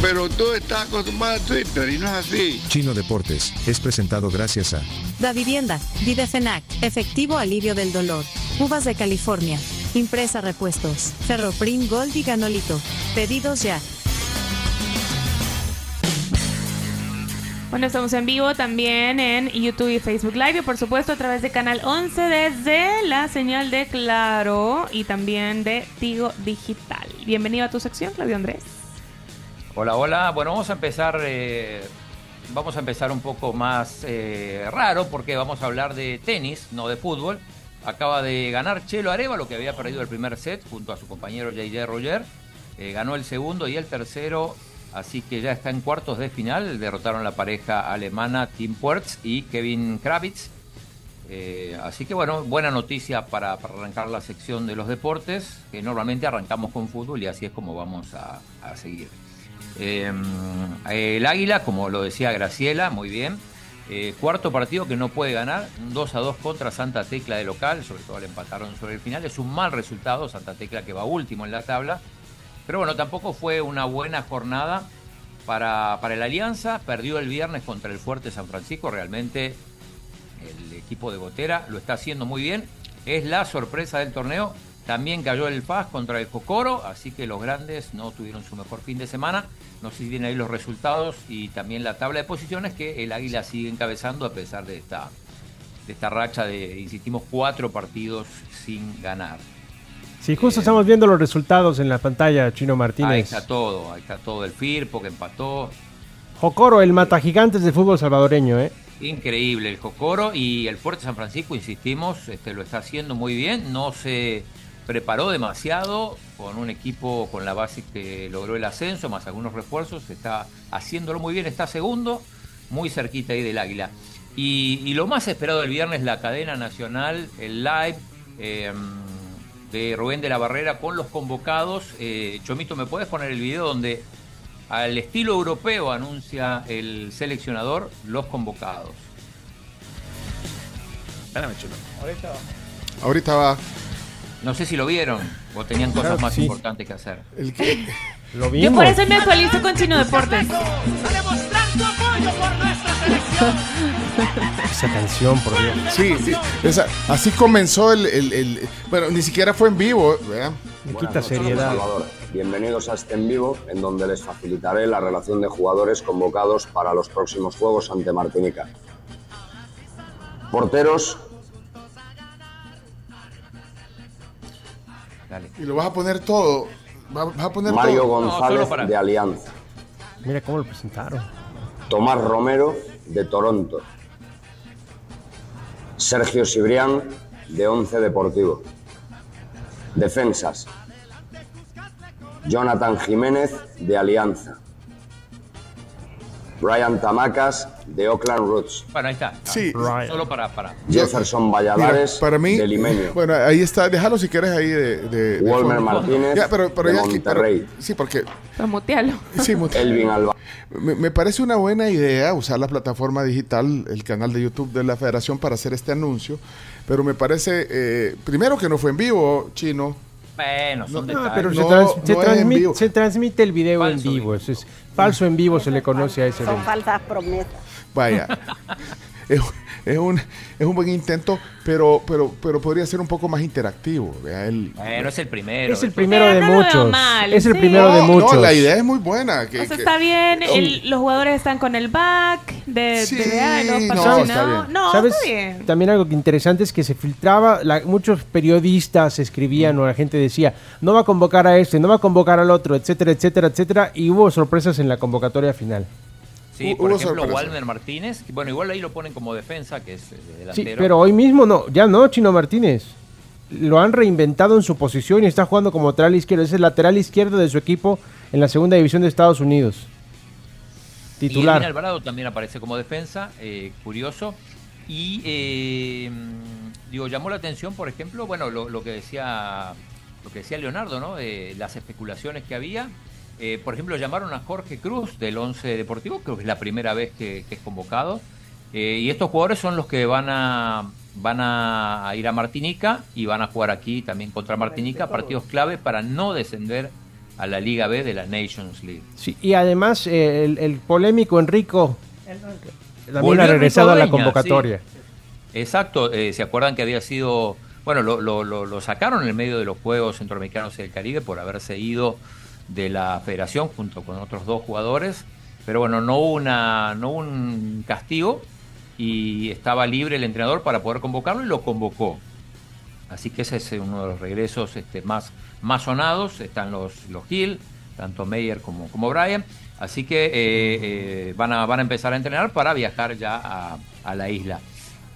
Pero tú estás acostumbrado a Twitter y no es así. Chino Deportes es presentado gracias a Da Vivienda, Videfenac, Efectivo Alivio del Dolor, Uvas de California, Impresa Repuestos, Ferroprim Gold y Ganolito. Pedidos ya. Bueno, estamos en vivo también en YouTube y Facebook Live y por supuesto a través de Canal 11 desde la señal de Claro y también de Tigo Digital. Bienvenido a tu sección, Claudio Andrés. Hola, hola. Bueno, vamos a empezar, eh, vamos a empezar un poco más eh, raro porque vamos a hablar de tenis, no de fútbol. Acaba de ganar Chelo Arevalo, que había perdido el primer set junto a su compañero JJ Roger. Eh, ganó el segundo y el tercero, así que ya está en cuartos de final. Derrotaron la pareja alemana Tim Puertz y Kevin Kravitz. Así que bueno, buena noticia para, arrancar la sección de los deportes, que normalmente arrancamos con fútbol y así es como vamos a seguir. Eh, el Águila, como lo decía Graciela, muy bien. Eh, cuarto partido que no puede ganar, 2 a 2 contra Santa Tecla de local, sobre todo le empataron sobre el final. Es un mal resultado, Santa Tecla que va último en la tabla. Pero bueno, tampoco fue una buena jornada para, para el Alianza. Perdió el viernes contra el Fuerte San Francisco. Realmente el equipo de Botera lo está haciendo muy bien. Es la sorpresa del torneo. También cayó el Paz contra el Cocoro, así que los grandes no tuvieron su mejor fin de semana. No sé si vienen ahí los resultados y también la tabla de posiciones que el Águila sigue encabezando a pesar de esta, de esta racha de, insistimos, cuatro partidos sin ganar. Sí, justo eh, estamos viendo los resultados en la pantalla, Chino Martínez. Ahí está todo, ahí está todo. El Firpo que empató. Jocoro, el mata gigantes de fútbol salvadoreño, ¿eh? Increíble el Jocoro y el Fuerte San Francisco, insistimos, este, lo está haciendo muy bien. No se preparó demasiado con un equipo con la base que logró el ascenso, más algunos refuerzos, está haciéndolo muy bien, está segundo, muy cerquita ahí del Águila. Y, y lo más esperado el viernes, la cadena nacional, el live eh, de Rubén de la Barrera con los convocados. Eh, Chomito, ¿me puedes poner el video donde al estilo europeo anuncia el seleccionador los convocados? Espérame, chulo. Ahorita va. Ahorita va. No sé si lo vieron o tenían cosas Claro, más sí. importantes que hacer. El que... Lo Yo vimos. por eso me actualizo con Chino Deportes. Esa canción, por Dios. Sí, sí, esa- así comenzó el, el- el- Bueno, ni siquiera fue en vivo, ¿verdad? Me quita seriedad. Salvador. Bienvenidos a este en vivo, en donde les facilitaré la relación de jugadores convocados para los próximos juegos ante Martinica. Porteros, Dale. Y lo vas a poner todo. Va- Vas a poner Mario todo. González para- de Alianza, Mira cómo lo presentaron. Tomás Romero de Toronto, Sergio Cibrián de Once Deportivo, Defensas, Jonathan Jiménez de Alianza, Brian Tamacas de Oakland Roots, Bueno, ahí está. Sí. Ryan. Solo para, para. Jefferson Mira, Valladares para mí, de Limeño, bueno, ahí está, déjalo si quieres ahí de, de, de Walmer. Martínez Ya, pero, pero de ya aquí- pero- Monterrey, sí, porque Pero mutealo. sí, mu- Elvin Alba. me, me parece una buena idea usar la plataforma digital, el canal de YouTube de la Federación para hacer este anuncio, pero me parece eh, primero que no fue en vivo, chino. Bueno, son No, detalles. pero se, No, no transmite, vivo. se transmite el video Falso en vivo. vivo. Eso es falso en vivo, se le conoce a ese Son evento. falsas promesas. Vaya. es, es un, es un buen intento, pero, pero, pero podría ser un poco más interactivo. vea, el- Bueno, es el primero. Es el primero de no muchos. mal, es el sí. primero de muchos. No, la idea es muy buena. Que, O sea, que- está bien, el- los jugadores están con el back de, Sí, de VA, los no, está bien. No, ¿Sabes? está bien. También algo que interesante es que se filtraba, la- muchos periodistas escribían o la gente decía, no va a convocar a este, no va a convocar al otro, etcétera, etcétera, etcétera, y hubo sorpresas en la convocatoria final. Sí, por ejemplo, sorpresa. Walmer Martínez. Bueno, igual ahí lo ponen como defensa, que es eh, Sí, delantero. pero hoy mismo no, ya no, Chino Martínez. Lo han reinventado en su posición y está jugando como lateral izquierdo. Es el lateral izquierdo de su equipo en la segunda división de Estados Unidos. Y Edwin Titular. Alvarado también aparece como defensa, eh, curioso. Y eh, digo, llamó la atención, por ejemplo, bueno, lo, lo que decía lo que decía Leonardo, ¿no? De las especulaciones que había. Eh, por ejemplo, llamaron a Jorge Cruz del Once Deportivo, creo que es la primera vez que, que es convocado. Eh, y estos jugadores son los que van a van a ir a Martinica y van a jugar aquí también contra Martinica, partidos clave para no descender a la Liga B de la Nations League. Sí, y además eh, el, el polémico Enrico también Volvió ha regresado a la convocatoria. sí. Exacto, eh, ¿se acuerdan que había sido, bueno, lo, lo- lo- lo sacaron en el medio de los Juegos Centroamericanos y del Caribe por haberse ido de la federación junto con otros dos jugadores, pero bueno, no hubo, una, no un castigo y estaba libre el entrenador para poder convocarlo y lo convocó. Así que ese es uno de los regresos este, más, más sonados. Están los, los Hill, tanto Meyer como, como Brian. Así que eh, eh, van, a, van a empezar a entrenar para viajar ya a, a la isla.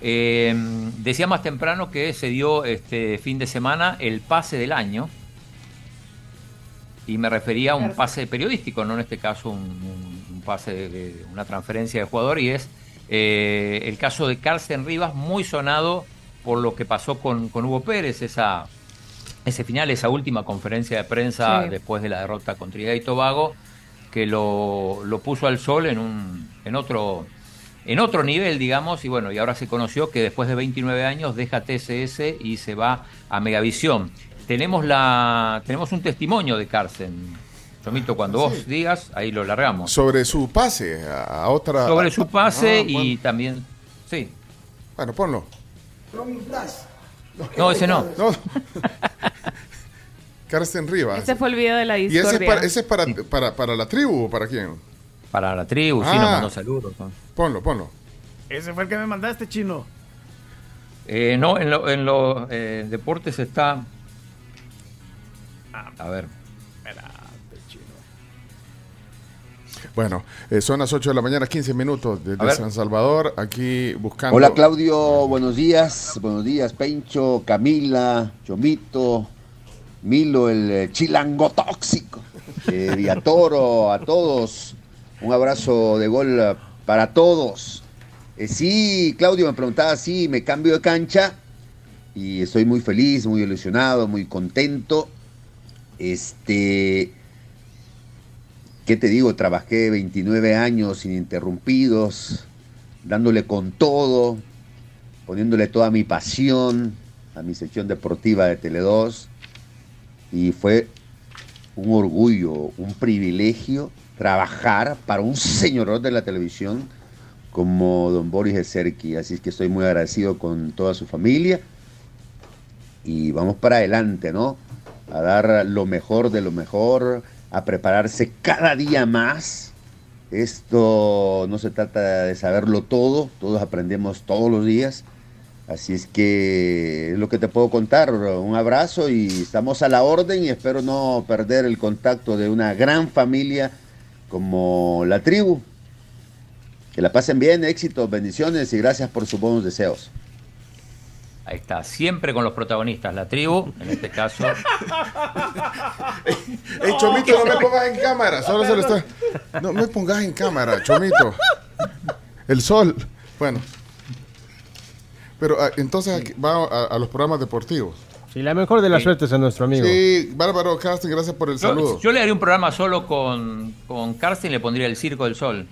Eh, decía más temprano que se dio este fin de semana el pase del año. Y me refería a un pase periodístico, no en este caso un, un- un pase de, de una transferencia de jugador. Y es eh, el caso de Carsten Rivas, muy sonado por lo que pasó con, con Hugo Pérez, esa, ese final, esa última conferencia de prensa Sí. después de la derrota con Trinidad y Tobago, que lo, lo puso al sol en, un, en, otro, en otro nivel, digamos, y bueno, y ahora se conoció que después de 29 años deja TSS y se va a Megavisión. Tenemos, la, tenemos un testimonio de Carsten. Chomito, cuando vos digas, ahí lo largamos. Sobre su pase a, otra. Sobre su pase Ah, y bueno. también... Sí. Bueno, ponlo. No, ese no. No. Carsten Rivas. Ese fue el video de la ¿Y ese es, discordia. para, ese es para, para, para la tribu o para quién? Para la tribu, sí, Ah. nos mandó saludos. Ponlo, ponlo. Ese fue el que me mandaste, chino. Eh, no, en los en los, eh, deportes está. A ver. Bueno, eh, son las 8 de la mañana, 15 minutos A desde. San Salvador, aquí buscando. Hola Claudio, buenos días, buenos días Pencho, Camila, Chomito, Milo, el eh, chilango tóxico, eh, Villatoro, a todos, un abrazo de gol eh, para todos. Eh, sí, Claudio me preguntaba si me cambio de cancha y estoy muy feliz, muy ilusionado, muy contento. Este, ¿qué te digo? Trabajé 29 años ininterrumpidos, dándole con todo, poniéndole toda mi pasión a mi sección deportiva de Tele2 y fue un orgullo, un privilegio trabajar para un señor de la televisión como don Boris Eserki, así que estoy muy agradecido con toda su familia y vamos para adelante, ¿no? A dar lo mejor de lo mejor, a prepararse cada día más. Esto no se trata de saberlo todo, todos aprendemos todos los días. Así es que es lo que te puedo contar. Un abrazo y estamos a la orden y espero no perder el contacto de una gran familia como la tribu. Que la pasen bien, éxitos, bendiciones y gracias por sus buenos deseos. Ahí está, siempre con los protagonistas, la tribu, en este caso. Ey, Chomito, no me pongas en cámara. Solo se lo está. No me pongas en cámara, Chomito. El sol. Bueno. Pero ah, entonces aquí va a, a los programas deportivos. Sí, la mejor de las Sí. suertes a nuestro amigo. Sí, Bárbaro Carsten, gracias por el saludo. Yo, yo le haría un programa solo con, con Carsten y le pondría el Circo del Sol.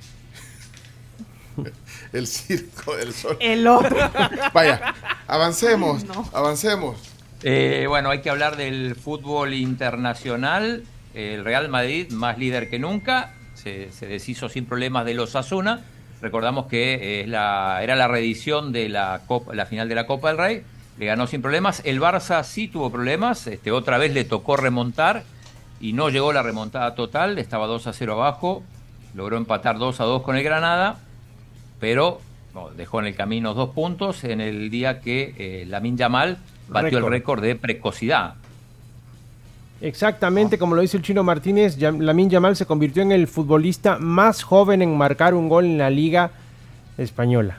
El circo del sol. El otro. Vaya, avancemos, No. avancemos. Eh, bueno, hay que hablar del fútbol internacional. El Real Madrid, más líder que nunca, se, se deshizo sin problemas de los Asuna. Recordamos que eh, es la, era la reedición de la, Copa, la final de la Copa del Rey. Le ganó sin problemas. El Barça sí tuvo problemas. Este, otra vez le tocó remontar y no llegó la remontada total. Estaba 2 a 0 abajo. Logró empatar 2 a 2 con el Granada. Pero dejó en el camino dos puntos en el día que eh, Lamin Yamal batió el Récord. de precocidad. Exactamente, como lo dice el chino Martínez, Lamine Yamal se convirtió en el futbolista más joven en marcar un gol en la liga española.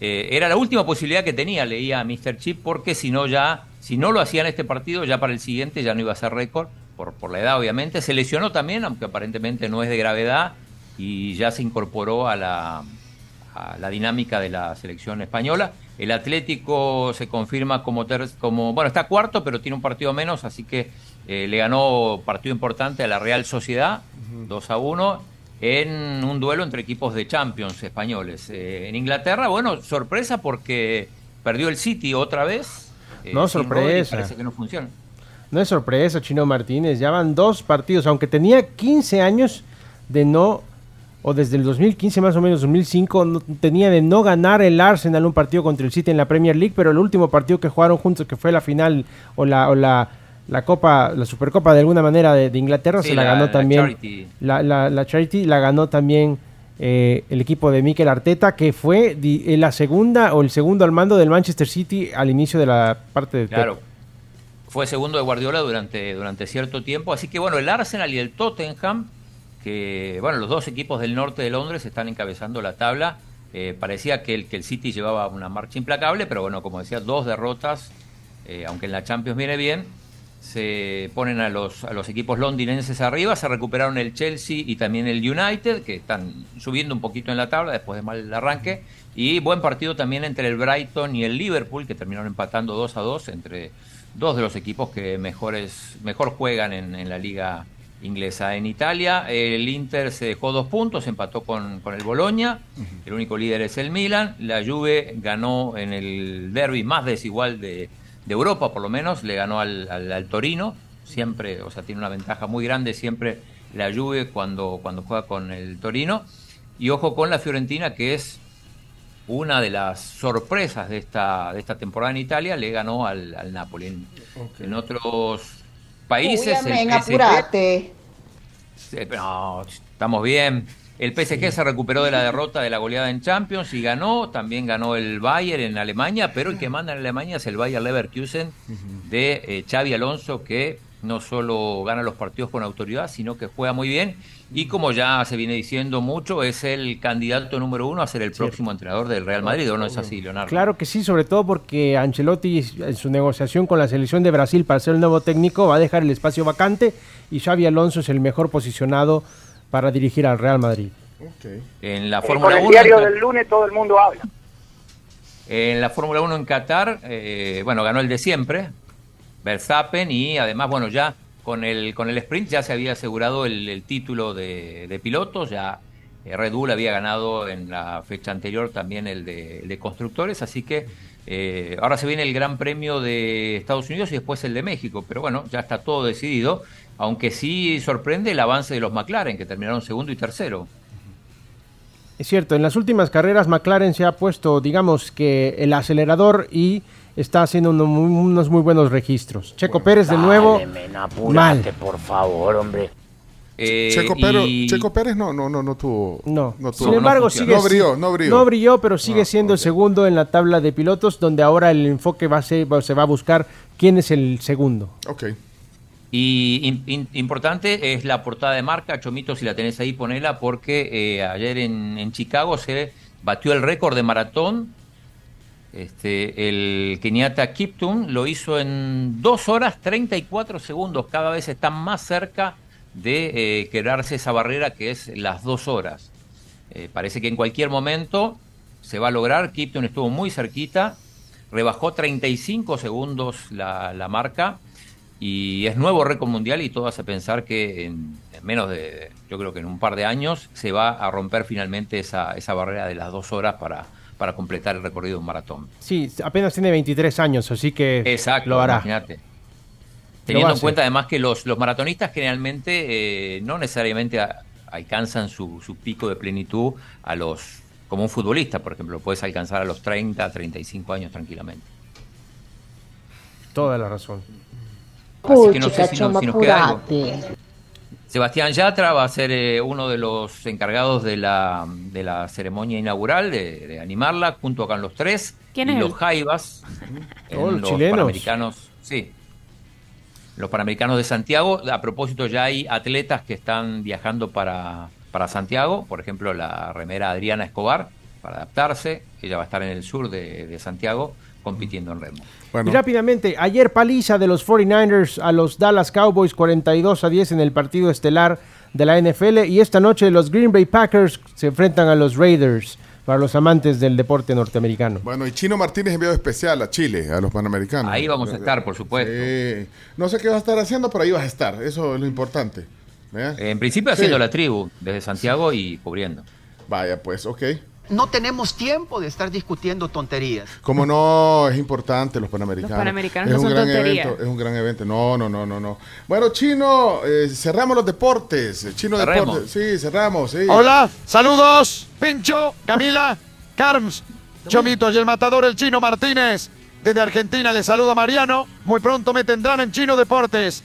Eh, era la última posibilidad que tenía, leía a Mr. Chip, porque si no ya, si no lo hacía en este partido, ya para el siguiente ya no iba a ser récord, por, por la edad obviamente. Se lesionó también, aunque aparentemente no es de gravedad, y ya se incorporó a la, a la dinámica de la selección española. El Atlético se confirma como, ter- como bueno, está cuarto, pero tiene un partido menos, así que eh, le ganó partido importante a la Real Sociedad, 2 a 1, en un duelo entre equipos de Champions españoles. Eh, en Inglaterra, bueno, sorpresa porque perdió el City otra vez. eh, No, sorpresa. Rodri, Parece que no funciona. No es sorpresa, Chino Martínez. Ya van dos partidos, aunque tenía 15 años de no, o desde el 2015 más o menos, 2005, no- tenía de no ganar el Arsenal un partido contra el City en la Premier League, pero el último partido que jugaron juntos, que fue la final o la, o la, la Copa, la Supercopa de alguna manera de, de Inglaterra, Sí, se la, la- ganó también. Charity. La, Charity la ganó también eh, el equipo de Mikel Arteta, que fue di- eh, la segunda o el segundo al mando del Manchester City al inicio de la parte de. Claro. Fue segundo de Guardiola durante, durante cierto tiempo. Así que bueno, el Arsenal y el Tottenham, que bueno, los dos equipos del norte de Londres están encabezando la tabla. Eh, parecía que el, que el City llevaba una marcha implacable, pero bueno, como decía, dos derrotas, eh, aunque en la Champions viene bien, se ponen a los, a los equipos londinenses arriba, se recuperaron el Chelsea y también el United, que están subiendo un poquito en la tabla después de mal arranque, y buen partido también entre el Brighton y el Liverpool, que terminaron empatando 2 a 2 entre dos de los equipos que mejores, mejor juegan en, en la liga inglesa. En Italia, el Inter se dejó dos puntos, empató con, con el Boloña, el único líder es el Milan, la Juve ganó en el derby más desigual de, de Europa, por lo menos, le ganó al, al- al Torino, siempre, o sea, tiene una ventaja muy grande siempre la Juve cuando, cuando juega con el Torino, y ojo con la Fiorentina, que es una de las sorpresas de esta, de esta temporada en Italia, le ganó al, al Napoli. En otros países, Uy, amén, el PSG, apurate. Pero no, estamos bien. El PSG se recuperó de la derrota de la goleada en Champions y ganó. También ganó el Bayern en Alemania, pero el que manda en Alemania es el Bayer Leverkusen de eh, Xavi Alonso, que no solo gana los partidos con autoridad, sino que juega muy bien. Y como ya se viene diciendo mucho, es el candidato número uno a ser el próximo entrenador del Real Madrid, ¿o no es así, Leonardo? Claro que sí, sobre todo porque Ancelotti en su negociación con la selección de Brasil para ser el nuevo técnico va a dejar el espacio vacante y Xavi Alonso es el mejor posicionado para dirigir al Real Madrid. En la Fórmula con el 1. diario en- del lunes todo el mundo habla. En la Fórmula 1 en Qatar, eh, bueno, ganó el de siempre, Verstappen, y además, bueno, ya con el, con el sprint ya se había asegurado el, título de, de pilotos, ya eh, Red Bull había ganado en la fecha anterior también el de, el de constructores, así que eh, ahora se viene el Gran Premio de Estados Unidos y después el de México, pero bueno, ya está todo decidido, aunque sí sorprende el avance de los McLaren, que terminaron segundo y tercero. Es cierto, en las últimas carreras McLaren se ha puesto, digamos que el acelerador y está haciendo uno muy- unos muy buenos registros. Checo Pérez de nuevo, Dale, men, mal. por favor, hombre. Eh, Checo, pero, y- Checo Pérez no, no, no, no tuvo. No. no tuvo- Sin embargo, sigue No brilló, no brilló. No brilló, pero sigue siendo el segundo en la tabla de pilotos, donde ahora el enfoque va a ser, va- se va a buscar quién es el segundo. Ok. Y in- in- importante es la portada de marca, Chomito, si la tenés ahí, ponela, porque eh, ayer en, en Chicago se batió el récord de maratón. Este, el keniata Kiptum lo hizo en 2 horas 34 segundos. Cada vez está más cerca de eh, quedarse esa barrera que es las 2 horas. Eh, parece que en cualquier momento se va a lograr. Kipton estuvo muy cerquita, rebajó 35 segundos la, marca y es nuevo récord mundial y todo hace pensar que en, en menos de, yo creo que en un par de años se va a romper finalmente esa, esa barrera de las dos horas para, para completar el recorrido de un maratón. Sí, apenas tiene 23 años, así que Exacto, lo hará. imagínate. Teniendo en cuenta además que los, los maratonistas generalmente eh, no necesariamente a- alcanzan su, su pico de plenitud a los como un futbolista, por ejemplo, puedes alcanzar a los 30, 35 años tranquilamente. Toda la razón. Así que no sé si, nos- choma, si nos queda algo. Sebastián Yatra va a ser eh, uno de los encargados de la, de la ceremonia inaugural, de, de animarla, junto con los tres. ¿Quién y es los? Jaivas, Oh, los los chilenos. Panamericanos. Sí. Los Panamericanos de Santiago. A propósito, ya hay atletas que están viajando para, para Santiago. Por ejemplo, la remera Adriana Escobar, para adaptarse. Ella va a estar en el sur de, de Santiago compitiendo en remo. Y rápidamente, ayer paliza de los 49ers a los Dallas Cowboys 42 a 10 en el partido estelar de la NFL y esta noche los Green Bay Packers se enfrentan a los Raiders. para los amantes del deporte norteamericano. Bueno, y Chino Martínez enviado especial a Chile, a los Panamericanos. Ahí vamos a estar, por supuesto. Sí. No sé qué vas a estar haciendo, pero ahí vas a estar. Eso es lo importante. ¿Vea? En principio Sí. haciendo la tribu, desde Santiago y cubriendo. Vaya, pues, ok. No tenemos tiempo de estar discutiendo tonterías. Como no, es importante los Panamericanos. Los Panamericanos es no un son gran tontería. evento, es un gran evento. No, no, no, no, no. Bueno, Chino, eh, cerramos los deportes. Chino. Deportes. Sí, cerramos, sí. Hola, saludos, Pincho, Camila, Carms, Chomito y el matador, el Chino Martínez. Desde Argentina le saluda Mariano. Muy pronto me tendrán en Chino Deportes.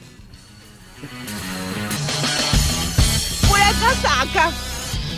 ¡Pura casaca!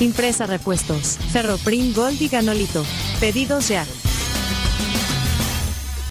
Impresa Repuestos, Ferroprim Gold y Ganolito. Pedidos ya.